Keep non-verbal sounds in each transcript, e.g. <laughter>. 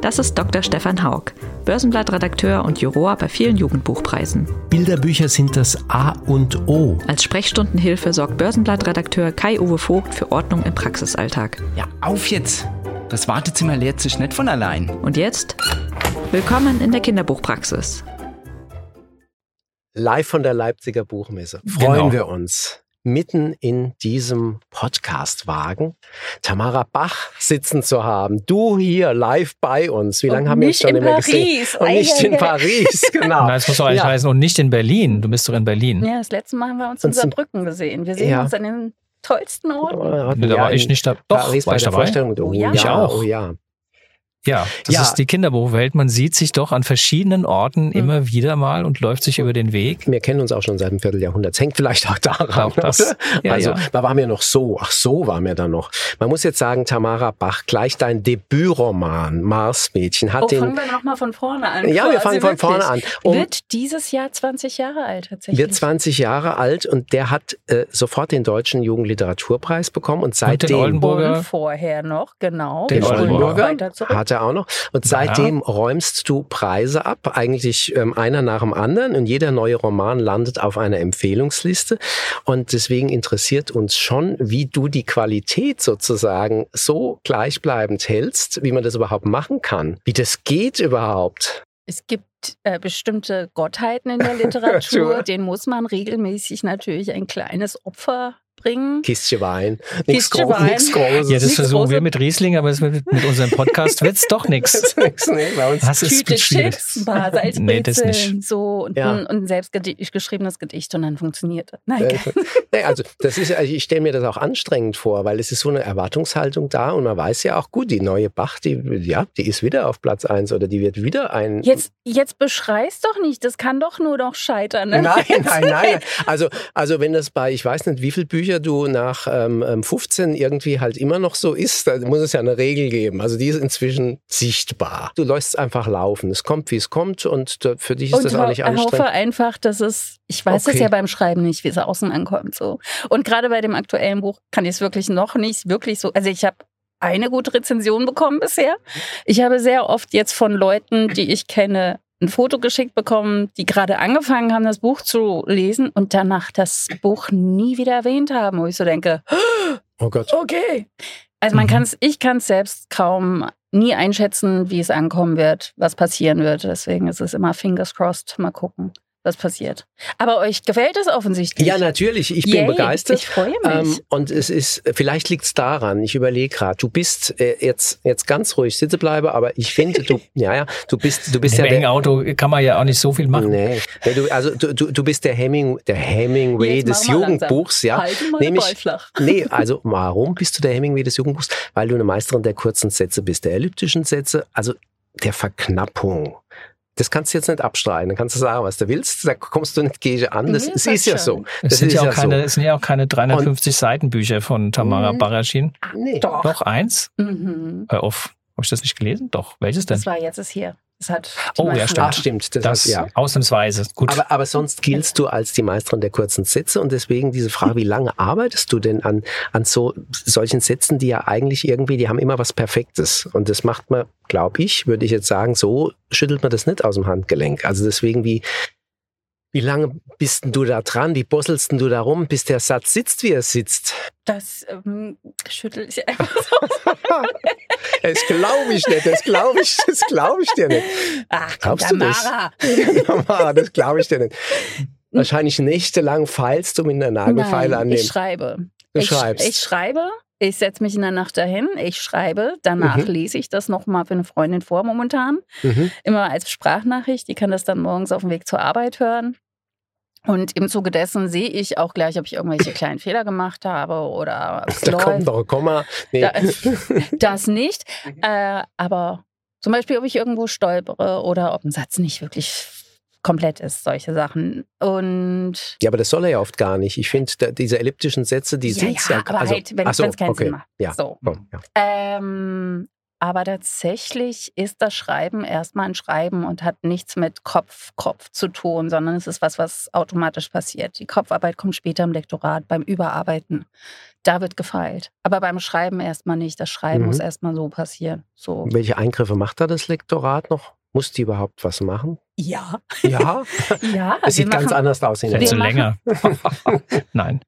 das ist Dr. Stefan Haug, Börsenblattredakteur und Juror bei vielen Jugendbuchpreisen. Bilderbücher sind das A und O. Als Sprechstundenhilfe sorgt Börsenblattredakteur Kai-Uwe Vogt für Ordnung im Praxisalltag. Ja, auf jetzt! Das Wartezimmer leert sich nicht von allein. Und jetzt? Willkommen in der Kinderbuchpraxis. Live von der Leipziger Buchmesse. Freuen Genau. wir uns. Mitten in diesem Podcastwagen Tamara Bach sitzen zu haben. Du hier live bei uns. Wie lange haben wir uns nicht schon in immer Paris. gesehen? Und nicht in. Paris, genau. Nein, das muss doch eigentlich Ja. heißen. Und nicht in Berlin. Du bist doch in Berlin. Ja, das letzte Mal haben wir uns in Saarbrücken gesehen. Wir sehen Ja. uns an den tollsten Orten. Da war ich nicht da. Doch, Paris war ich der dabei? Vorstellung. Oh, ja, Ich auch. Oh ja. Ja, das Ja. ist die Kinderbuchwelt. Man sieht sich doch an verschiedenen Orten immer wieder mal und läuft sich über den Weg. Wir kennen uns auch schon seit einem Vierteljahrhundert. Es hängt vielleicht auch daran. Auch das. oder? Ja, also, ja. da waren wir noch so. Ach, so waren wir dann noch. Man muss jetzt sagen, Tamara Bach, gleich dein Debütroman, Marsmädchen, hat Oh, den. fangen wir nochmal von vorne an. Ja, wir fangen von wirklich. vorne an. Um- Wird dieses Jahr 20 Jahre alt tatsächlich. wird 20 Jahre alt und der hat äh, sofort den deutschen Jugendliteraturpreis bekommen und Und den seitdem Oldenburger. Und vorher noch, genau. Den noch Oldenburger hat er auch noch. Und seitdem räumst du Preise ab, eigentlich ähm, einer nach dem anderen. Und jeder neue Roman landet auf einer Empfehlungsliste. Und deswegen interessiert uns schon, wie du die Qualität sozusagen so gleichbleibend hältst, wie man das überhaupt machen kann, wie das geht überhaupt. Es gibt äh, bestimmte Gottheiten in der <laughs> Literatur, denen muss man regelmäßig natürlich ein kleines Opfer bringen. Kistchen Wein, nichts Kistchen Wein. nix Großes. Ja, das versuchen wir mit Riesling, aber es wird mit unserem Podcast wird's doch <laughs> nichts. Das ist Tüte. Chips, ein paar Salzbrezeln, Nee, das nicht. so und, Ja. ein, und ein selbst gedi- geschriebenes Gedicht und dann funktioniert das. Nein, Äh, <laughs> nee, also das ist, also ich stelle mir das auch anstrengend vor, weil es ist so eine Erwartungshaltung da und man weiß ja auch gut, die neue Bach, die ja, die ist wieder auf Platz eins oder die wird wieder ein. Jetzt, jetzt beschrei's doch nicht, das kann doch nur noch scheitern. Ne? Nein, <laughs> nein, nein. Also, also wenn das bei, ich weiß nicht, wie viele Bücher du nach ähm, ähm, 15 irgendwie halt immer noch so ist, da muss es ja eine Regel geben. Also die ist inzwischen sichtbar. Du es einfach laufen. Es kommt, wie es kommt und für dich ist Und das auch nicht hoffe anstrengend. einfach, dass es, ich weiß es Okay. ja beim Schreiben nicht, wie es außen ankommt. So. Und gerade bei dem aktuellen Buch kann ich es wirklich noch nicht wirklich so. Also ich habe eine gute Rezension bekommen bisher. Ich habe sehr oft jetzt von Leuten, die ich kenne, ein Foto geschickt bekommen, die gerade angefangen haben, das Buch zu lesen und danach das Buch nie wieder erwähnt haben, wo ich so denke, Oh Gott. okay. Also man Mhm. kann es, ich kann es selbst kaum nie einschätzen, wie es ankommen wird, was passieren wird. Deswegen ist es immer fingers crossed, mal gucken, was passiert. Aber euch gefällt es offensichtlich. Ja, natürlich. Ich bin Yay, begeistert. Ich freue mich. Ähm, und es ist, vielleicht liegt es daran, ich überlege gerade, du bist äh, jetzt, jetzt ganz ruhig sitzen bleibe, aber ich finde, du, <laughs> ja, ja, du bist, du bist Im ja der, Auto kann man ja auch nicht so viel machen. Nee, nee du, also du, du, du bist der Hemming, der Hemingway Jetzt des wir langsam. Jugendbuchs, ja. Halten mal Nämlich- flach. <laughs> Nee, also warum bist du der Hemingway des Jugendbuchs? Weil du eine Meisterin der kurzen Sätze bist, der elliptischen Sätze, also der Verknappung. Das kannst du jetzt nicht abstreiten. Dann kannst du sagen, was du willst. Da kommst du nicht gegen an. Das, Nee, das das ist ja so. Es Das sind ist ja, auch ja keine, so. es sind ja auch keine 350 Seitenbücher von Tamara Mhm. Bach erschienen. Nee. Doch. Doch, eins. Mhm. Hör auf. Habe ich das nicht gelesen? Doch. Welches denn? Das war jetzt es hier. Das Oh, ja, stimmt. Stimmt. Das, Das heißt, ja. ausnahmsweise. Gut. Aber, aber sonst giltst du als die Meisterin der kurzen Sätze und deswegen diese Frage, wie lange arbeitest du denn an, an so solchen Sätzen, die ja eigentlich irgendwie, die haben immer was Perfektes und das macht man, glaube ich, würde ich jetzt sagen, so schüttelt man das nicht aus dem Handgelenk. Also deswegen, wie, wie lange bist denn du da dran? Wie bosselst du da rum, bis der Satz sitzt, wie er sitzt? Das ähm, schüttel ich einfach so. <laughs> Das glaube ich nicht, das glaube ich, das glaube ich dir nicht. Ach, komm, Glaubst du das? Tamara. Tamara, das <laughs> glaube ich dir nicht. Wahrscheinlich nächtelang feilst du mit einer Nagelfeile Nein, an dem. ich schreibe. Du ich, schreibst. Ich schreibe. Ich setze mich in der Nacht dahin, ich schreibe, danach Mhm. lese ich das nochmal für eine Freundin vor momentan. Mhm. Immer als Sprachnachricht, die kann das dann morgens auf dem Weg zur Arbeit hören. Und im Zuge dessen sehe ich auch gleich, ob ich irgendwelche kleinen Fehler gemacht habe oder Da kommt läuft. noch ein Komma. Nee. Da, <laughs> das nicht. Äh, aber zum Beispiel, ob ich irgendwo stolpere oder ob ein Satz nicht wirklich komplett ist, solche Sachen. Und Ja, aber das soll er ja oft gar nicht. Ich finde, diese elliptischen Sätze, die ja, sind ja, ja. aber also, halt, wenn ach so, es keinen okay. Sinn macht. Ja. So. komm, ja. Ähm, aber tatsächlich ist das Schreiben erstmal ein Schreiben und hat nichts mit Kopf, Kopf zu tun, sondern es ist was, was automatisch passiert. Die Kopfarbeit kommt später im Lektorat, beim Überarbeiten. Da wird gefeilt. Aber beim Schreiben erstmal nicht. Das Schreiben Mhm. muss erstmal so passieren. So. Welche Eingriffe macht da das Lektorat noch? Muss die überhaupt was machen? Ja. Ja, <laughs> Ja, es sieht ganz machen, anders aus in der Vielleicht so länger. <laughs> Nein.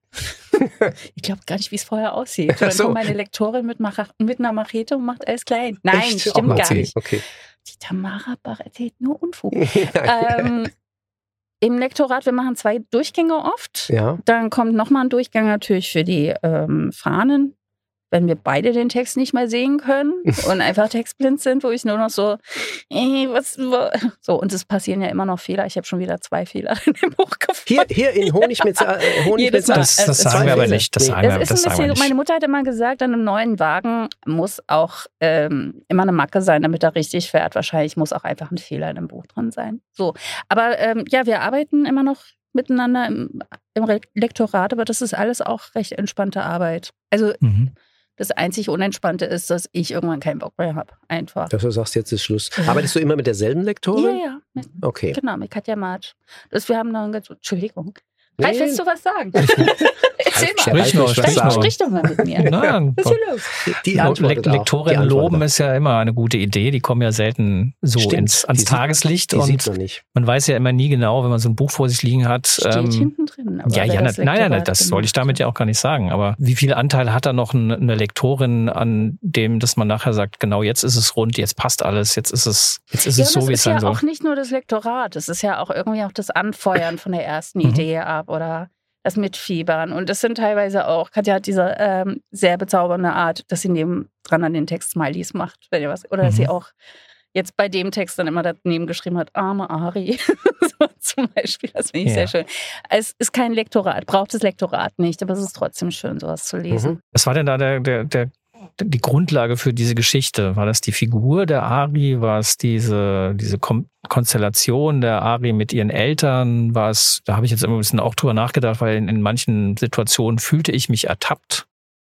Ich glaube gar nicht, wie es vorher aussieht. Dann so. kommt meine Lektorin mit, mit einer Machete und macht alles klein. Nein, Echt? stimmt gar nicht. Okay. Die Tamara Bach erzählt nur Unfug. <laughs> ähm, Im Lektorat, wir machen zwei Durchgänge oft. ja, Dann kommt nochmal ein Durchgang natürlich für die ähm, Fahnen, wenn wir beide den Text nicht mehr sehen können <laughs> und einfach textblind sind, wo ich nur noch so, äh, was, <laughs> so, und es passieren ja immer noch Fehler. Ich habe schon wieder zwei Fehler in dem Buch gefunden. hier, hier in Honig mit, äh, <laughs> Honig mit Das, das sagen wir aber nicht. Das Nee. sagen Das wir, ist das ein sagen wir bisschen, meine. Mutter hat immer gesagt, an einem neuen Wagen muss auch ähm, immer eine Macke sein, damit er richtig fährt. Wahrscheinlich muss auch einfach ein Fehler in dem Buch drin sein. So, aber ähm, ja, wir arbeiten immer noch miteinander im, im Lektorat, aber das ist alles auch recht entspannte Arbeit. Also Mhm. Das einzig Unentspannte ist, dass ich irgendwann keinen Bock mehr habe. Einfach. Dass du sagst, jetzt ist Schluss. Ja. Arbeitest du immer mit derselben Ja, Lektorin? ja, mit, Okay. genau, mit Katja March. Das, wir haben noch ganz, Entschuldigung. Nee. Ralf, willst du was sagen? <laughs> Erzähl mal. Sprich nur, sprich nur. Sprich doch mal mit mir. <laughs> Na, Was ist hier los? Die Le antwortet auch. Lektorinnen Die loben ist ja immer eine gute Idee. Die kommen ja selten so Stimmt. ins, ans Die sieht- Tageslicht Die sieht und man nicht. man weiß ja immer nie genau, wenn man so ein Buch vor sich liegen hat. Steht ähm, hinten drin. aber ja, ja, das nein, nein, nein, das soll ich damit ja auch gar nicht sagen. Aber wie viel Anteil hat da noch eine, Lektorin an dem, dass man nachher sagt, genau jetzt ist es rund, jetzt passt alles, jetzt ist es, jetzt ist Ja, es so, wie es es ist ja sein soll. auch nicht nur das Lektorat, es ist ja auch irgendwie auch das Anfeuern von der ersten Mhm. Idee ab oder das Mitfiebern. Und das sind teilweise auch, Katja hat diese ähm, sehr bezaubernde Art, dass sie neben dran an den Text Smileys macht, wenn ihr was, oder dass Mhm. sie auch jetzt bei dem Text dann immer daneben geschrieben hat, arme Ari, <laughs> so zum Beispiel, das finde ich Ja. sehr schön. Es ist kein Lektorat, braucht das Lektorat nicht, aber es ist trotzdem schön, sowas zu lesen. Mhm. Was war denn da der, der, der, die Grundlage für diese Geschichte? War das die Figur der Ari? War es diese, diese Kom Konstellation der Ari mit ihren Eltern? War es, da habe ich jetzt immer ein bisschen auch drüber nachgedacht, weil in, in manchen Situationen fühlte ich mich ertappt.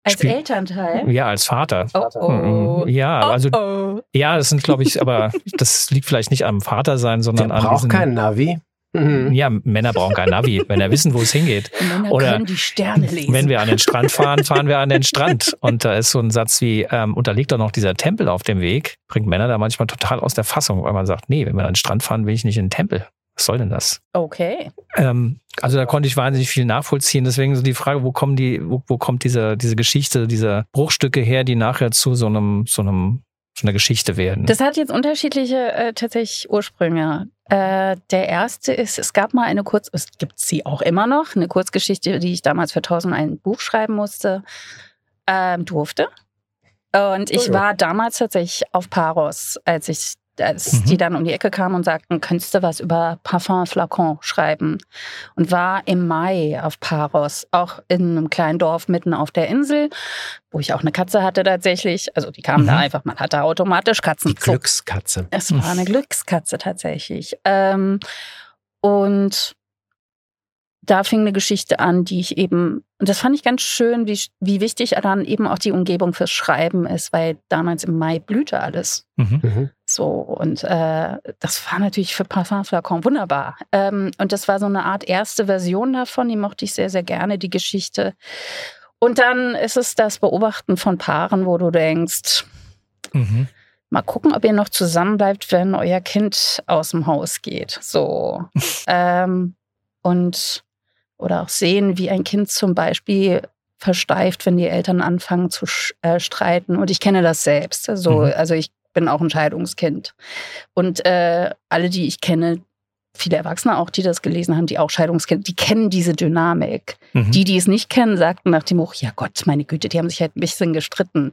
Als Spiel- Elternteil. Ja, als Vater. Oh, oh. Mhm. Ja, also oh. ja, das sind, glaube ich, aber das liegt vielleicht nicht am Vater sein, Der sondern an braucht diesen. kein Navi. Mhm. ja, Männer brauchen kein Navi, wenn er wissen, wo es hingeht. Männer Oder können die Sterne lesen. Wenn wir an den Strand fahren, fahren wir an den Strand. Und da ist so ein Satz wie, ähm, unterliegt doch noch dieser Tempel auf dem Weg, bringt Männer da manchmal total aus der Fassung, weil man sagt, nee, wenn wir an den Strand fahren, will ich nicht in den Tempel. Was soll denn das? Okay. Ähm, also da konnte ich wahnsinnig viel nachvollziehen. Deswegen so die Frage, wo kommen die, wo, wo kommt diese, diese Geschichte, diese Bruchstücke her, die nachher zu so einem, so einem, so einer Geschichte werden? Das hat jetzt unterschiedliche äh, tatsächlich Ursprünge. Äh, der erste ist, es gab mal eine Kurz, es gibt sie auch immer noch, eine Kurzgeschichte, die ich damals für 1001 Buch schreiben musste, ähm, durfte. Und ich Oh ja. war damals tatsächlich auf Paros, als ich als Mhm. die dann um die Ecke kamen und sagten, könntest du was über Parfum Flacon schreiben? Und war im Mai auf Paros, auch in einem kleinen Dorf mitten auf der Insel, wo ich auch eine Katze hatte tatsächlich. Also die kamen da Mhm. einfach, man hatte automatisch Katzen. Die Glückskatze. Es war eine Glückskatze tatsächlich. Ähm, und da fing eine Geschichte an, die ich eben, und das fand ich ganz schön, wie, wie wichtig dann eben auch die Umgebung fürs Schreiben ist, weil damals im Mai blühte alles. Mhm. So, und äh, das war natürlich für Parfum Flacon wunderbar. Ähm, und das war so eine Art erste Version davon, die mochte ich sehr, sehr gerne, die Geschichte. Und dann ist es das Beobachten von Paaren, wo du denkst, Mhm. mal gucken, ob ihr noch zusammenbleibt, wenn euer Kind aus dem Haus geht. So. <laughs> ähm, und oder auch sehen, wie ein Kind zum Beispiel versteift, wenn die Eltern anfangen zu äh, streiten. Und ich kenne das selbst. So, Mhm. Also ich bin auch ein Scheidungskind. Und äh, alle, die ich kenne, viele Erwachsene auch, die das gelesen haben, die auch Scheidungskind, die kennen diese Dynamik. Mhm. Die, die es nicht kennen, sagten nach dem Buch, ja Gott, meine Güte, die haben sich halt ein bisschen gestritten.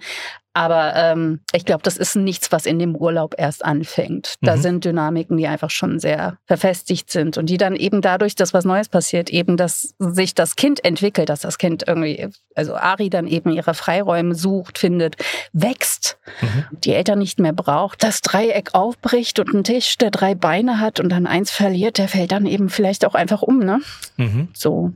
Aber ähm, ich glaube, das ist nichts, was in dem Urlaub erst anfängt. Da Mhm. sind Dynamiken, die einfach schon sehr verfestigt sind und die dann eben dadurch, dass was Neues passiert, eben, dass sich das Kind entwickelt, dass das Kind irgendwie, also Ari dann eben ihre Freiräume sucht, findet, wächst, Mhm. die Eltern nicht mehr braucht, das Dreieck aufbricht und ein Tisch, der drei Beine hat und dann eins verliert, der fällt dann eben vielleicht auch einfach um, ne? Mhm. So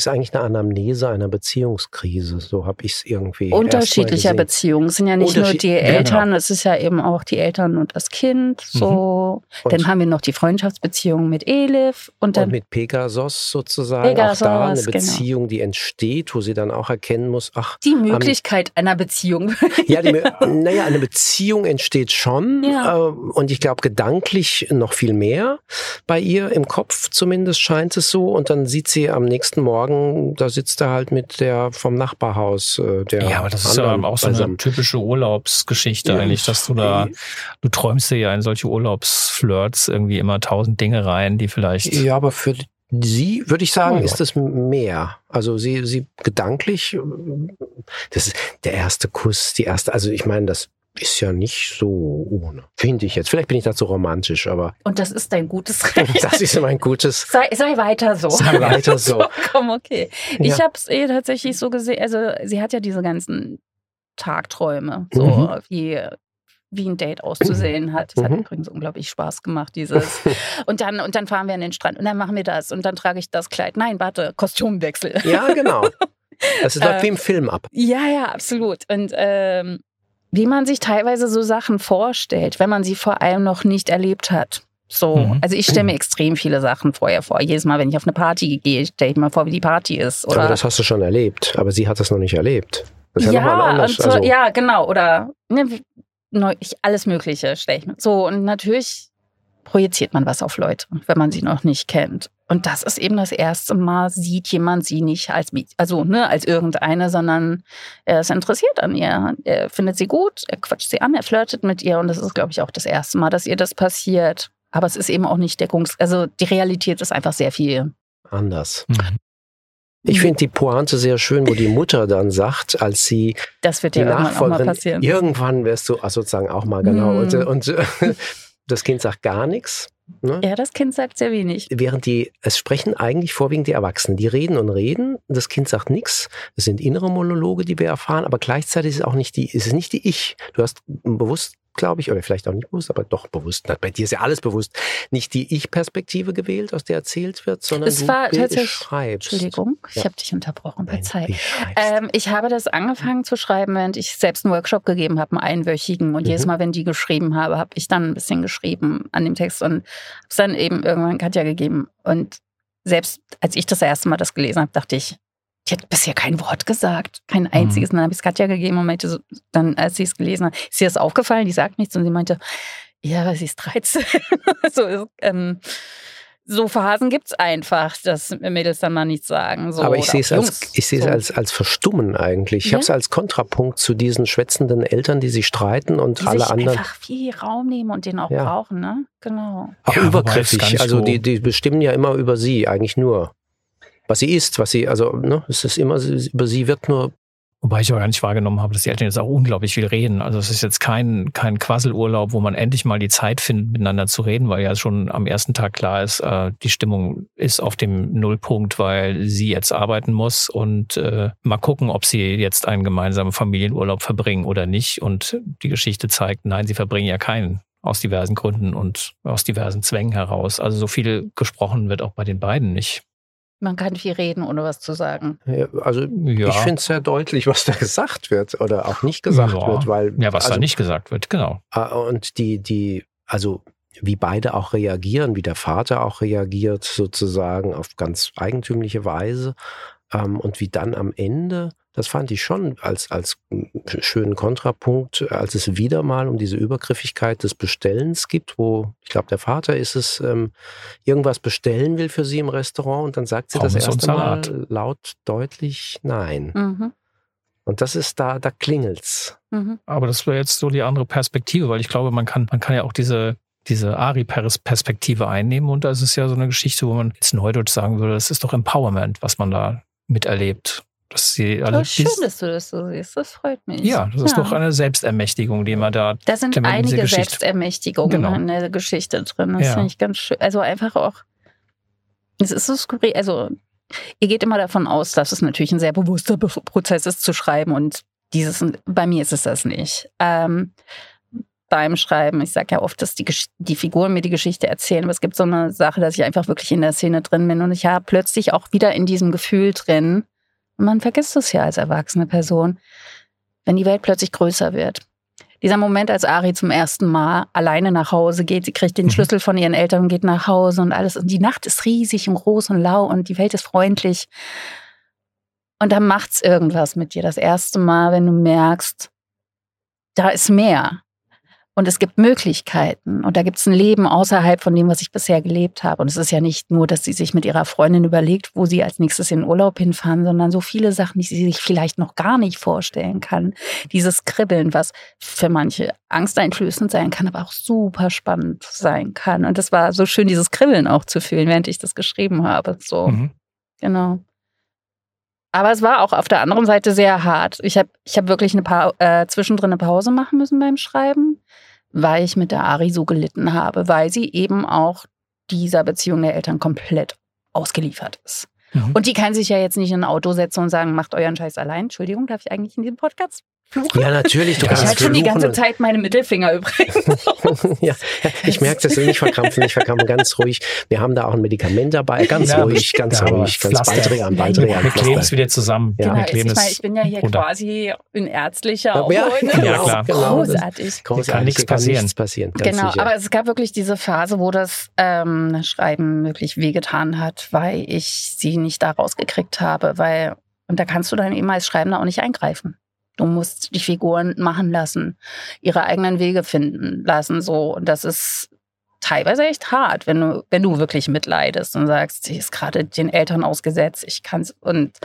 Ist eigentlich eine Anamnese einer Beziehungskrise. So habe ich es irgendwie. unterschiedlicher. Beziehungen. Es sind ja nicht nur die Eltern, es ist ja eben auch die Eltern und das Kind. So. Und- Dann haben wir noch die Freundschaftsbeziehung mit Elif und dann Und mit Pegasus sozusagen Pegasus, auch da eine genau. Beziehung, die entsteht, wo sie dann auch erkennen muss, ach, die Möglichkeit einer Beziehung. ja, die, <laughs> naja, eine Beziehung entsteht schon Ja. äh, und ich glaube gedanklich noch viel mehr bei ihr im Kopf zumindest scheint es so und dann sieht sie am nächsten Morgen, da sitzt er halt mit der vom Nachbarhaus äh, der Ja, aber das ist ja auch so eine beisammen. typische Urlaubsgeschichte Ja. eigentlich, dass du da, du träumst dir ja in solche Urlaubsflirts irgendwie immer tausend Dinge rein, die vielleicht. Ja, aber für sie würde ich sagen, Oh ist es mehr. Also sie, sie gedanklich, äh, das ist der erste Kuss, die erste, also ich meine, das ist ja nicht so ohne. Finde ich jetzt. Vielleicht bin ich dazu romantisch, aber Und das ist dein gutes <laughs> Recht. das ist mein gutes. Sei, sei weiter so. Sei weiter so. <laughs> Komm, okay. Ich Ja. habe es eh tatsächlich so gesehen, also sie hat ja diese ganzen Tagträume, so Mhm. wie wie ein Date auszusehen hat. Das hat Mhm. übrigens unglaublich Spaß gemacht, dieses. <laughs> Und dann, und dann fahren wir an den Strand und dann machen wir das und dann trage ich das Kleid. Nein, warte, Kostümwechsel. Ja, genau. Das läuft Äh, wie im Film ab. Ja, ja, absolut. Und ähm, wie man sich teilweise so Sachen vorstellt, wenn man sie vor allem noch nicht erlebt hat. So, Mhm. also ich stelle mir extrem viele Sachen vorher vor. Jedes Mal, wenn ich auf eine Party gehe, stelle ich mir vor, wie die Party ist. Oder Aber das hast du schon erlebt. Aber sie hat das noch nicht erlebt. Das ist ja, ja, anders. und so, also, ja, genau. Oder ne, wie- neu, ich, alles Mögliche stelle ich mir. So, und natürlich projiziert man was auf Leute, wenn man sie noch nicht kennt. Und das ist eben das erste Mal, sieht jemand sie nicht als, also, ne, als irgendeine, sondern er ist interessiert an ihr. Er findet sie gut, er quatscht sie an, er flirtet mit ihr. Und das ist, glaube ich, auch das erste Mal, dass ihr das passiert. Aber es ist eben auch nicht deckungs-, also die Realität ist einfach sehr viel. anders. Mhm. Ich finde die Pointe sehr schön, wo die Mutter dann sagt, als sie Das wird die ja irgendwann auch mal Nachfolgerin, passieren. irgendwann wirst du ach, sozusagen auch mal genau. Mhm. Und, und <laughs> das Kind sagt gar nichts. Ne? Ja, das Kind sagt sehr wenig. Während die, es sprechen eigentlich vorwiegend die Erwachsenen. Die reden und reden, das Kind sagt nichts. Es sind innere Monologe, die wir erfahren, aber gleichzeitig ist es auch nicht die, ist es nicht die Ich. Du hast bewusst, glaube ich, oder vielleicht auch nicht bewusst, aber doch bewusst, bei dir ist ja alles bewusst, nicht die Ich-Perspektive gewählt, aus der erzählt wird, sondern Es du war tatsächlich- beschreibst. Entschuldigung, ich Ja. habe dich unterbrochen. Nein, Verzeih. beschreibst. Ähm, ich habe das angefangen zu schreiben, während ich selbst einen Workshop gegeben habe, einen einwöchigen. Und Mhm. jedes Mal, wenn die geschrieben habe, habe ich dann ein bisschen geschrieben an dem Text und habe es dann eben irgendwann Katja gegeben. Und selbst als ich das erste Mal das gelesen habe, dachte ich, die hat bisher kein Wort gesagt, kein einziges. Und dann habe ich es Katja gegeben und meinte so, dann, als sie es gelesen hat, ist ihr das aufgefallen? Die sagt nichts und sie meinte, ja, aber sie ist 13. <laughs> so, ähm, so Phasen gibt's einfach, dass Mädels dann mal nichts sagen. So, Aber ich sehe es als, ich es So. als, als Verstummen eigentlich. Ich Ja. habe es als Kontrapunkt zu diesen schwätzenden Eltern, die sich streiten und die alle sich anderen einfach viel Raum nehmen und den auch Ja. brauchen, ne? Genau. auch Ja, es übergriffig. Also so- die, die bestimmen ja immer über sie, eigentlich nur. Was sie ist, was sie, also, ne, es ist immer, über sie wird nur Wobei ich aber gar nicht wahrgenommen habe, dass die Eltern jetzt auch unglaublich viel reden. Also es ist jetzt kein, kein Quasselurlaub, wo man endlich mal die Zeit findet, miteinander zu reden, weil ja schon am ersten Tag klar ist, äh, die Stimmung ist auf dem Nullpunkt, weil sie jetzt arbeiten muss und äh, mal gucken, ob sie jetzt einen gemeinsamen Familienurlaub verbringen oder nicht. Und die Geschichte zeigt, nein, sie verbringen ja keinen aus diversen Gründen und aus diversen Zwängen heraus. Also so viel gesprochen wird auch bei den beiden nicht. Man kann viel reden, ohne was zu sagen. Ja, Also Ja. ich finde es sehr deutlich, was da <laughs> gesagt wird oder auch nicht gesagt Ja. wird, weil Ja, was also, da nicht gesagt wird, genau. äh, und die die also wie beide auch reagieren, wie der Vater auch reagiert sozusagen auf ganz eigentümliche Weise ähm, und wie dann am Ende das fand ich schon als, als schönen Kontrapunkt, als es wieder mal um diese Übergriffigkeit des Bestellens gibt, wo, ich glaube, der Vater ist es, ähm, irgendwas bestellen will für sie im Restaurant und dann sagt sie das Pommes und erste Mal laut deutlich Nein. Mhm. Und das ist da, da klingelt's. Mhm. Aber das wäre jetzt so die andere Perspektive, weil ich glaube, man kann, man kann ja auch diese, diese Ari-Perspektive einnehmen und das ist ja so eine Geschichte, wo man jetzt neudeutsch sagen würde, das ist doch Empowerment, was man da miterlebt. Dass sie alle schön, dass du das so siehst. Das freut mich. ja, das ist doch eine Selbstermächtigung, die man da. Da sind einige Selbstermächtigungen Genau. in der Geschichte drin. Das Ja. finde ich ganz schön. Also einfach auch, es ist so skurril. Also ihr geht immer davon aus, dass es natürlich ein sehr bewusster Be Prozess ist zu schreiben und dieses, bei mir ist es das nicht. Ähm, beim Schreiben, ich sage ja oft, dass die, die Figuren mir die Geschichte erzählen, aber es gibt so eine Sache, dass ich einfach wirklich in der Szene drin bin und ich habe plötzlich auch wieder in diesem Gefühl drin, und man vergisst es ja als erwachsene Person, wenn die Welt plötzlich größer wird. Dieser Moment, als Ari zum ersten Mal alleine nach Hause geht, sie kriegt den Mhm. Schlüssel von ihren Eltern und geht nach Hause und alles. Und die Nacht ist riesig und groß und lau und die Welt ist freundlich. Und dann macht's irgendwas mit dir. Das erste Mal, wenn du merkst, da ist mehr. Und es gibt Möglichkeiten. Und da gibt es ein Leben außerhalb von dem, was ich bisher gelebt habe. Und es ist ja nicht nur, dass sie sich mit ihrer Freundin überlegt, wo sie als nächstes in Urlaub hinfahren, sondern so viele Sachen, die sie sich vielleicht noch gar nicht vorstellen kann. Dieses Kribbeln, was für manche angsteinflößend sein kann, aber auch super spannend sein kann. Und das war so schön, dieses Kribbeln auch zu fühlen, während ich das geschrieben habe. So. Mhm. Genau. Aber es war auch auf der anderen Seite sehr hart. Ich habe ich hab wirklich eine pa äh, zwischendrin eine Pause machen müssen beim Schreiben, weil ich mit der Ari so gelitten habe, weil sie eben auch dieser Beziehung der Eltern komplett ausgeliefert ist. Mhm. Und die kann sich ja jetzt nicht in ein Auto setzen und sagen, macht euren Scheiß allein. Entschuldigung, darf ich eigentlich in diesem Podcast fluchen? Ja, natürlich. Du Ja, ich kannst halte schon die ganze Zeit meine Mittelfinger <laughs> übrigens. ja, ich merke das nicht verkrampfen, nicht verkrampfen, ganz ruhig. Wir haben da auch ein Medikament dabei, ganz Ja, ruhig, ganz wir ruhig, ganz. Baldrian, Ja, Baldrian. Wir kleben es wieder zusammen. Ja. Genau, ich, ich, meine, ich bin ja hier runter. quasi in ärztlicher Ja. Ja, klar. Großartig. Großartig, Kann nichts kann passieren. nichts passieren. Genau, sicher. aber es gab wirklich diese Phase, wo das ähm, Schreiben wirklich wehgetan hat, weil ich sie nicht da rausgekriegt habe, weil, und da kannst du dann eben als Schreibender auch nicht eingreifen. Du musst die Figuren machen lassen, ihre eigenen Wege finden lassen, so. Und das ist teilweise echt hart, wenn du, wenn du wirklich mitleidest und sagst, sie ist gerade den Eltern ausgesetzt, ich kann's und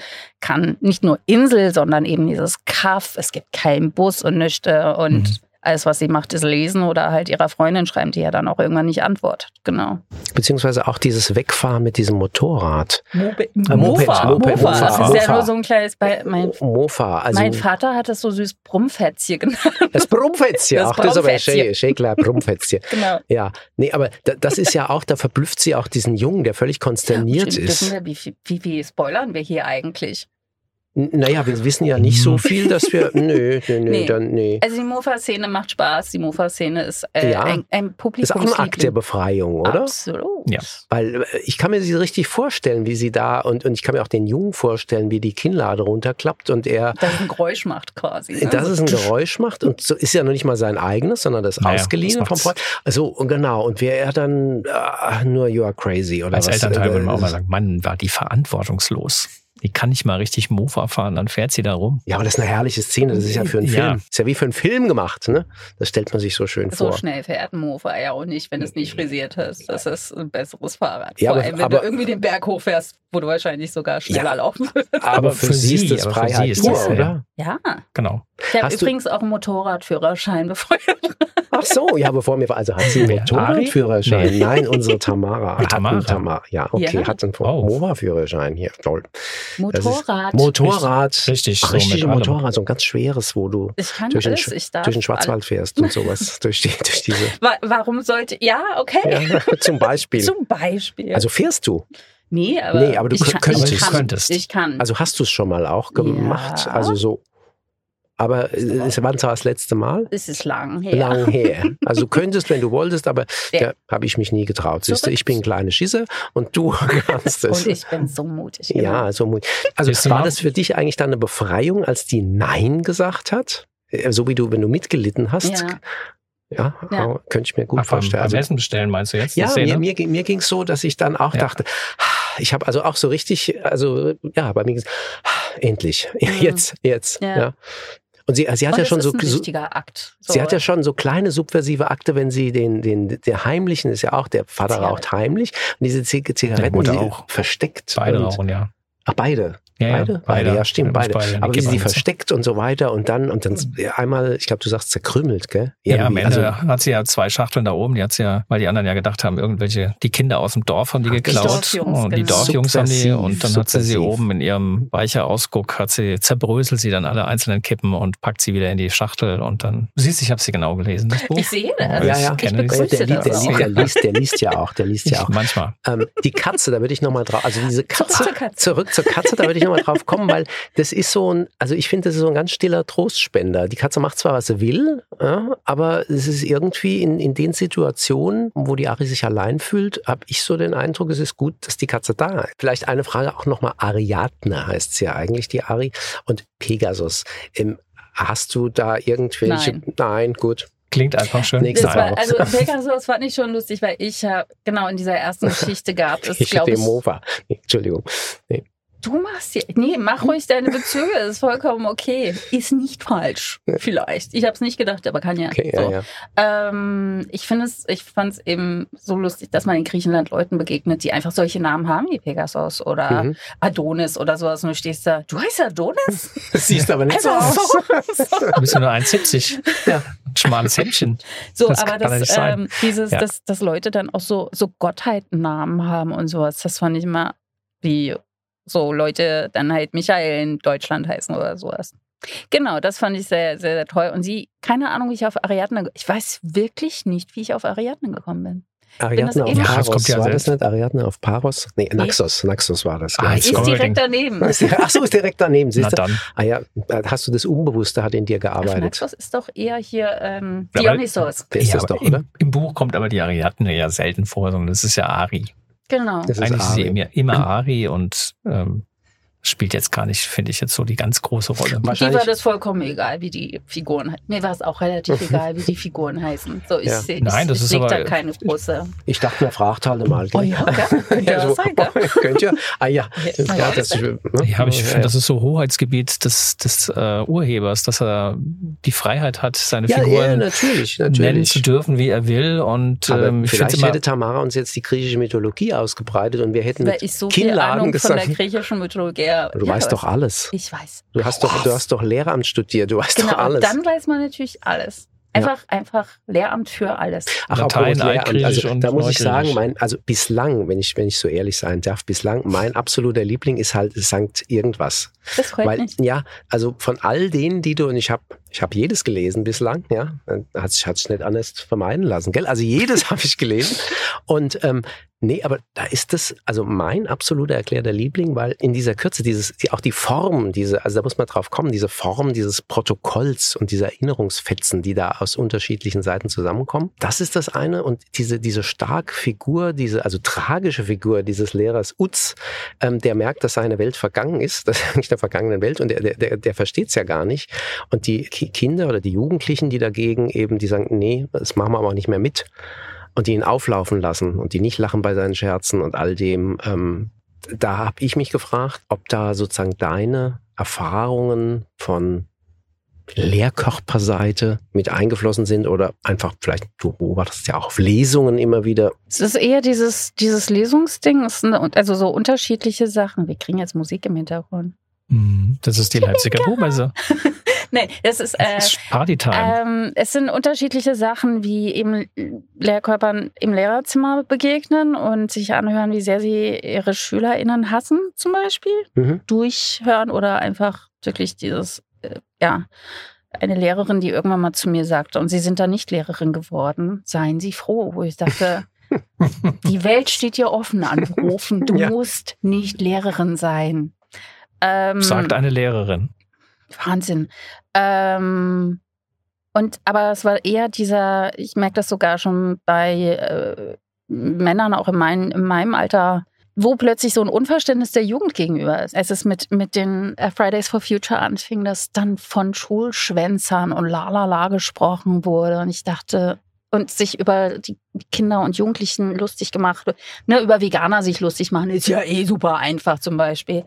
kann nicht nur Insel, sondern eben dieses Kaff, es gibt keinen Bus und nichts und Mhm. Alles, was sie macht, ist lesen oder halt ihrer Freundin schreiben, die ja dann auch irgendwann nicht antwortet. Genau. Beziehungsweise auch dieses Wegfahren mit diesem Motorrad. Mope Äh, Moped, Mofa. Moped, Mofa. Mofa, Das ist ja Mofa. nur so ein kleines Be mein, Mofa, also mein Vater hat es so süß Brummfätzchen genannt. das Brummfätzchen, Das ach, das ist aber schön, schön klar, Brummfätzchen. <laughs> genau. Ja, nee, aber da, das ist ja auch, da verblüfft sie auch diesen Jungen, der völlig konsterniert Wissen ist. wir, wie, viel- wie, wie spoilern wir hier eigentlich? Naja, wir wissen ja nicht so viel, dass wir, <laughs> nö, nö, nö, Nee. dann, nee. Also die Mofa-Szene macht Spaß. Die Mofa-Szene ist äh, Ja. ein, ein Das Publikum. ist auch ein Akt der Befreiung, oder? Absolut. Ja. Weil äh, ich kann mir sie richtig vorstellen, wie sie da, und, und ich kann mir auch den Jungen vorstellen, wie die Kinnlade runterklappt und er Dass es ein Geräusch macht quasi. Ne? dass es ein Geräusch macht und so ist ja noch nicht mal sein eigenes, sondern das Naja, ausgeliehen das vom. Freund. Also genau und wer er dann ah, nur you are crazy oder Als was? Elternteil äh, würde man auch mal sagen, Mann, war die verantwortungslos. Die kann nicht mal richtig Mofa fahren, dann fährt sie da rum. Ja, aber das ist eine herrliche Szene. Das ist ja für einen Ja. Film. ist ja wie für einen Film gemacht, ne? Das stellt man sich so schön So vor. schnell fährt ein Mofa ja auch nicht, wenn es nicht frisiert ist. Das ist ein besseres Fahrrad. Ja, Vor aber- allem, wenn aber- du irgendwie den Berg hochfährst, wo du wahrscheinlich sogar schneller Ja. laufen würdest. Aber für, sie ist das für Freiheit sie ist pur, das, ja. oder? Ja. Genau. Ich habe übrigens auch einen Motorradführerschein, <laughs> bevor Ach so, ja, bevor mir also hat sie einen Motorradführerschein? Ari? Nein, unsere Tamara. Hat Tamara. einen Tamara. Ja, okay, Ja. hat einen Oh. Motorradführerschein hier. Toll. Motorrad. Motorrad. Richtig, Ach, so richtig allem. Motorrad, so ein ganz schweres, wo du ich kann durch den, alles. Sch- Ich darf durch den Schwarzwald fährst und sowas. <laughs> durch, die, durch diese. Wa warum sollte. Ja, okay. Ja, <laughs> zum Beispiel. Zum Beispiel. Also fährst du? nee, aber, Nee, aber du ich kann, könntest. Ich kann. Könntest. Ich kann. Also hast du es schon mal auch gemacht? Ja. Also so. Aber es wann war das letzte Mal? es ist lang her. Lang her. Also du könntest, wenn du wolltest, aber <laughs> Ja. da habe ich mich nie getraut. Siehst du, ich bin ein kleine Schisse und du <laughs> kannst es. Und ich bin so mutig. genau. ja, so mutig. Also war das für dich eigentlich dann eine Befreiung, als die Nein gesagt hat? Äh, So wie du, wenn du mitgelitten hast? Ja. Ja, Ja. könnte ich mir gut Ach, beim, vorstellen. beim Also, Essen bestellen meinst du jetzt? Ja, Szene? mir, mir, ging- mir ging es so, dass ich dann auch Ja. dachte, ich habe also auch so richtig, also ja, bei mir ging's, endlich, jetzt, jetzt. Ja. Ja. Und sie, sie hat Und ja schon ist so, ein so wichtiger Akt. So. sie hat ja schon so kleine subversive Akte, wenn sie den, den, der heimlichen ist ja auch, der Vater Zigaretten. raucht heimlich und diese Zig- Zigaretten, die auch. versteckt. Beide und, rauchen, ja. Ach, beide. Ja, ja, beide? beide. ja, stimmt, Ja, beide. beide. Aber wie sie die versteckt und so weiter und dann, und dann einmal, ich glaube, du sagst zerkrümmelt, gell? Ja, am Irgendwie, Ende also- hat sie ja zwei Schachteln da oben, die hat sie ja, weil die anderen ja gedacht haben, irgendwelche, die Kinder aus dem Dorf haben die Ach, die geklaut. Dorfjungs, und die genau. Dorfjungs haben die, und dann hat sie sie oben in ihrem weicher Ausguck, hat sie, zerbröselt sie dann alle einzelnen Kippen und packt sie wieder in die Schachtel und dann, du siehst, ich habe sie genau gelesen, das Buch. Ich sehe das. Ja, ja. Ich kenne begrüße der, der, das der, der, liest, der liest ja auch, der liest ja auch. Manchmal. Ähm, die Katze, da würde ich nochmal drauf, also diese Katze. zurück zur Katze, da würde ich nochmal drauf kommen, weil das ist so ein, also ich finde, das ist so ein ganz stiller Trostspender. Die Katze macht zwar, was sie will, ja, aber es ist irgendwie in, in den Situationen, wo die Ari sich allein fühlt, habe ich so den Eindruck, es ist gut, dass die Katze da ist. Vielleicht eine Frage auch nochmal, Ariadne heißt sie ja eigentlich, die Ari, und Pegasus. Ähm, hast du da irgendwelche, Nein. nein gut. Klingt einfach schön. Nächste Das war, also Pegasus war nicht schon lustig, weil ich habe genau in dieser ersten <laughs> Geschichte gab es, Ich glaube ich. Demova. Nee, Entschuldigung. Du machst hier. Nee, mach ruhig deine Bezüge, das ist vollkommen okay. Ist nicht falsch. Vielleicht. Ich habe es nicht gedacht, aber kann ja. Okay, so. ja, ja. Ähm, ich finde es, ich fand es eben so lustig, dass man in Griechenland Leuten begegnet, die einfach solche Namen haben wie Pegasus oder Mhm. Adonis oder sowas. Und du stehst da, du heißt Adonis? Das <laughs> siehst aber nicht so Also aus. so, Du bist ja nur 1,70. Ja. Schmales Händchen. so Das aber ja das, ähm, dieses, Ja. dass, dass Leute dann auch so, so Gottheitennamen haben und sowas, das fand ich immer wie so Leute dann halt Michael in Deutschland heißen oder sowas. Genau, das fand ich sehr, sehr, sehr toll. Und sie, keine Ahnung, wie ich auf Ariadne, ich weiß wirklich nicht, wie ich auf Ariadne gekommen bin. Ariadne auf Ja, das Paros, kommt ja war das selbst. nicht? Ariadne auf Paros? Nee, Naxos, Naxos war das. Ah, ja. Ist direkt daneben. Ach so, ist direkt daneben. Na Siehst du? dann. Ah ja, hast du das Unbewusste hat in dir gearbeitet. Naxos ist doch eher hier ähm, Ja, aber- Dionysos. Der ist ja, das doch, oder? Im, Im Buch kommt aber die Ariadne ja selten vor, sondern das ist ja Ari. Genau. Das ist Eigentlich ist sie Ari. immer, immer Ari und ähm, spielt jetzt gar nicht, finde ich, jetzt so die ganz große Rolle. Wahrscheinlich- war das vollkommen egal, wie die Figuren heißen. Mir war es auch relativ <laughs> egal, wie die Figuren heißen. So, ich Ja. sehe Nein, das ich ist da aber- keine große. Ich dachte, man fragt halt mal. Oh ja, <laughs> gell? Könnte Ja, das so, sein, gell? <laughs> könnt ihr? Ah ja. Ja, ja, ja, das, ne? Ja, aber ich Ja, finde, das ist so Hoheitsgebiet des, des äh, Urhebers, dass er die Freiheit hat, seine ja, ja, Figuren natürlich, nennen natürlich. zu dürfen, wie er will. Und Aber ähm, ich finde vielleicht immer, hätte Tamara uns jetzt die griechische Mythologie ausgebreitet und wir hätten mit ich so viel Kinnladen Ahnung von der gesagt. griechischen Mythologie habe. Du weißt doch alles. Ich weiß. Du hast doch, du hast doch Lehramt studiert, du weißt Genau, doch alles. und dann weiß man natürlich alles. Einfach, einfach Lehramt für alles. Ach, Latein, Lehramt, also, und da muss ich sagen, mein, also bislang, wenn ich, wenn ich so ehrlich sein darf, bislang mein absoluter Liebling ist halt Sankt irgendwas. Das freut Weil, mich. ja, also von all denen, die du, und ich habe ich hab jedes gelesen bislang, ja, hat sich, nicht anders vermeiden lassen, gell? Also jedes <laughs> habe ich gelesen. Und ähm, nee, aber da ist das, also mein absoluter erklärter Liebling, weil in dieser Kürze, dieses, die, auch die Form, diese, also da muss man drauf kommen, diese Form dieses Protokolls und diese Erinnerungsfetzen, die da aus unterschiedlichen Seiten zusammenkommen, das ist das eine. Und diese, diese starke Figur, diese, also tragische Figur dieses Lehrers Utz, ähm, der merkt, dass seine Welt vergangen ist, <laughs> das ist eigentlich der vergangenen Welt und der, der, der, der versteht es ja gar nicht. Und die Ki- Kinder oder die Jugendlichen, die dagegen eben, die sagen, nee, das machen wir aber nicht mehr mit und die ihn auflaufen lassen und die nicht lachen bei seinen Scherzen und all dem, ähm, da habe ich mich gefragt, ob da sozusagen deine Erfahrungen von Lehrkörperseite mit eingeflossen sind oder einfach vielleicht, du beobachtest ja auch auf Lesungen immer wieder. Es ist eher dieses, dieses Lesungsding, also so unterschiedliche Sachen. Wir kriegen jetzt Musik im Hintergrund. Mhm, das ist die Leipziger Buchmesse. <laughs> Nee, das ist, äh, Das ist Partytime. ähm, es sind unterschiedliche Sachen, wie eben Lehrkörpern im Lehrerzimmer begegnen und sich anhören, wie sehr sie ihre SchülerInnen hassen, zum Beispiel. Mhm. Durchhören oder einfach wirklich dieses, äh, ja, eine Lehrerin, die irgendwann mal zu mir sagte, und Sie sind da nicht Lehrerin geworden, seien Sie froh, wo ich dachte, <laughs> die Welt steht dir offen anrufen, du Ja. musst nicht Lehrerin sein. Ähm, Sagt eine Lehrerin. Wahnsinn. Ähm, und aber es war eher dieser, ich merke das sogar schon bei äh, Männern auch in, mein, in meinem Alter, wo plötzlich so ein Unverständnis der Jugend gegenüber ist. Als es mit, mit den äh, Fridays for Future anfing, dass dann von Schulschwänzern und Lalala gesprochen wurde. Und ich dachte, und sich über die Kinder und Jugendlichen lustig gemacht, ne, über Veganer sich lustig machen, ist ja eh super einfach zum Beispiel.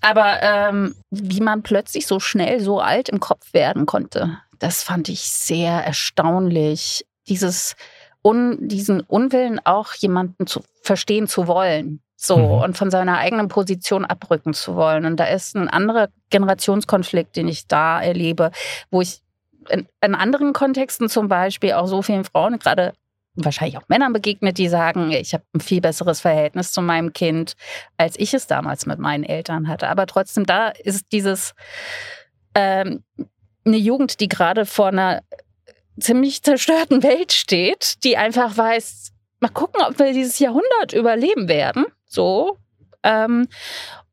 Aber ähm, wie man plötzlich so schnell so alt im Kopf werden konnte, das fand ich sehr erstaunlich. Dieses un, diesen Unwillen auch jemanden zu verstehen zu wollen. So, mhm. und von seiner eigenen Position abrücken zu wollen. Und da ist ein anderer Generationskonflikt, den ich da erlebe, wo ich in, in anderen Kontexten zum Beispiel auch so vielen Frauen, gerade wahrscheinlich auch Männern begegnet, die sagen, ich habe ein viel besseres Verhältnis zu meinem Kind, als ich es damals mit meinen Eltern hatte. Aber trotzdem, da ist dieses ähm, eine Jugend, die gerade vor einer ziemlich zerstörten Welt steht, die einfach weiß, mal gucken, ob wir dieses Jahrhundert überleben werden. So. Ähm,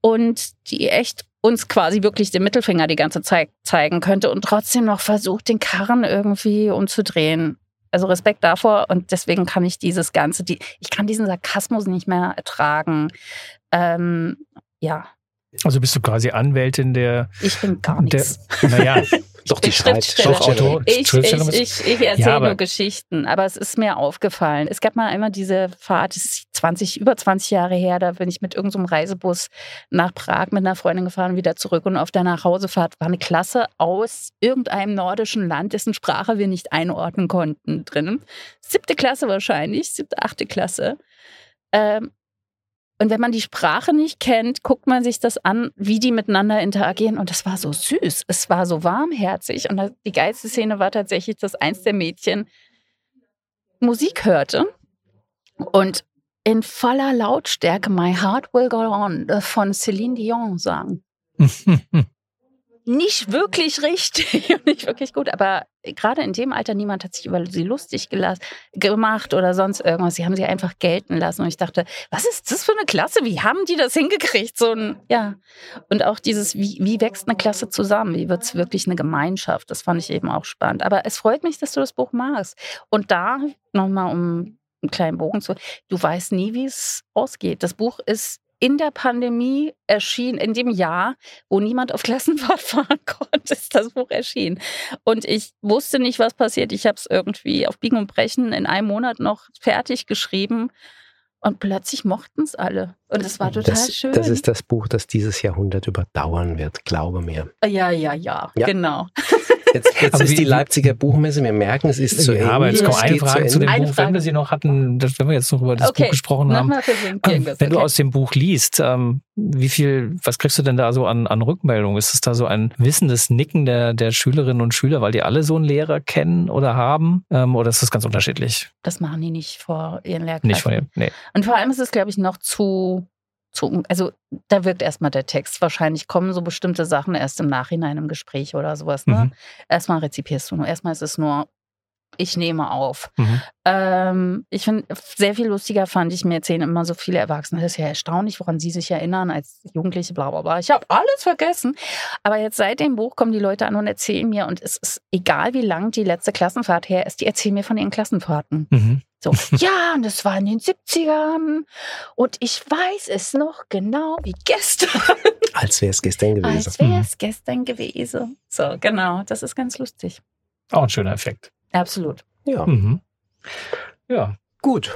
und die echt uns quasi wirklich den Mittelfinger die ganze Zeit zeigen könnte und trotzdem noch versucht, den Karren irgendwie umzudrehen. Also Respekt davor und deswegen kann ich dieses Ganze, die, ich kann diesen Sarkasmus nicht mehr ertragen. Ähm, ja. Also bist du quasi Anwältin der. Ich bin gar nichts. Naja, <laughs> Doch, die Schriftsteller. Ich, ich, ich, ich erzähle ja, nur Geschichten, aber es ist mir aufgefallen. Es gab mal einmal diese Fahrt, das ist 20, über 20 Jahre her, da bin ich mit irgendeinem so Reisebus nach Prag mit einer Freundin gefahren und wieder zurück. Und auf der Nachhausefahrt war eine Klasse aus irgendeinem nordischen Land, dessen Sprache wir nicht einordnen konnten, drin. Siebte Klasse wahrscheinlich, siebte, achte Klasse. Ähm, und wenn man die Sprache nicht kennt, guckt man sich das an, wie die miteinander interagieren. Und das war so süß. Es war so warmherzig. Und die geilste Szene war tatsächlich, dass eins der Mädchen Musik hörte und in voller Lautstärke My Heart Will Go On von Celine Dion sang. <laughs> nicht wirklich richtig <laughs> und nicht wirklich gut. Aber gerade in dem Alter, niemand hat sich über sie lustig gemacht oder sonst irgendwas. Sie haben sie einfach gelten lassen. Und ich dachte, was ist das für eine Klasse? Wie haben die das hingekriegt? So ein, ja. Und auch dieses, wie, wie wächst eine Klasse zusammen? Wie wird es wirklich eine Gemeinschaft? Das fand ich eben auch spannend. Aber es freut mich, dass du das Buch magst. Und da nochmal um einen kleinen Bogen zu, du weißt nie, wie es ausgeht. Das Buch ist in der Pandemie erschien, in dem Jahr, wo niemand auf Klassenfahrt <laughs> fahren konnte, ist das Buch erschienen. Und ich wusste nicht, was passiert. Ich habe es irgendwie auf Biegen und Brechen in einem Monat noch fertig geschrieben. Und plötzlich mochten es alle. Und es war total das, schön. Das ist das Buch, das dieses Jahrhundert überdauern wird, glaube mir. Ja, ja, ja, ja. genau. Jetzt, jetzt ist die Leipziger Buchmesse, wir merken, es ist zu ja, Ende. aber jetzt kommt eine Frage zu, zu dem eine Buch, Frage. wenn wir sie noch hatten, wenn wir jetzt noch über das okay. Buch gesprochen haben. Ähm, wenn okay. du aus dem Buch liest, ähm, wie viel, was kriegst du denn da so an, an Rückmeldung? Ist es da so ein wissendes Nicken der, der Schülerinnen und Schüler, weil die alle so einen Lehrer kennen oder haben? Ähm, oder ist das ganz unterschiedlich? Das machen die nicht vor ihren Lehrkräften. Nicht vor ihren, nee. Und vor allem ist es, glaube ich, noch zu zu, also da wirkt erstmal der Text. Wahrscheinlich kommen so bestimmte Sachen erst im Nachhinein im Gespräch oder sowas. Ne? Mhm. Erstmal rezipierst du nur. Erstmal ist es nur, ich nehme auf. Mhm. Ähm, ich finde, sehr viel lustiger fand ich, mir erzählen immer so viele Erwachsene. Das ist ja erstaunlich, woran sie sich erinnern als Jugendliche, bla bla bla. Ich habe alles vergessen. Aber jetzt seit dem Buch kommen die Leute an und erzählen mir, und es ist egal, wie lang die letzte Klassenfahrt her ist, die erzählen mir von ihren Klassenfahrten. Mhm. So, ja, und das war in den 70ern und ich weiß es noch genau wie gestern. <laughs> Als wäre es gestern gewesen. Als wäre es mhm. gestern gewesen. So, genau, das ist ganz lustig. Auch ein schöner Effekt. Absolut. Ja. Mhm. Ja. Gut.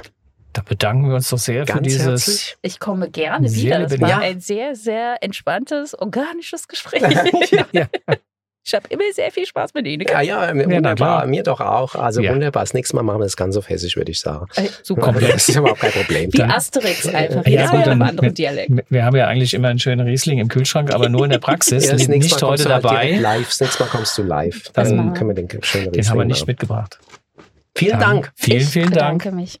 Da bedanken wir uns doch sehr Ganz für dieses. Herzlich. Ich komme gerne wieder. Das war ein sehr, sehr entspanntes, organisches Gespräch. <laughs> ja. <laughs> Ich habe immer sehr viel Spaß mit Ihnen. Ja, ja, wunderbar. Ja, mir doch auch. Also ja. wunderbar. Das nächste Mal machen wir das ganz auf Hessisch, würde ich sagen. Äh, super. Das ist überhaupt kein Problem. Wie dann, Asterix einfach. Ja, gut, dann, anderen Dialekt. Wir haben ja eigentlich immer einen schönen Riesling im Kühlschrank, aber nur in der Praxis. <laughs> ja, nicht heute halt dabei. live. Das nächste Mal kommst du live. Dann das können wir den schönen Riesling Den haben wir nicht machen. mitgebracht. Vielen dann, Dank. Vielen, vielen ich Dank. Danke mich.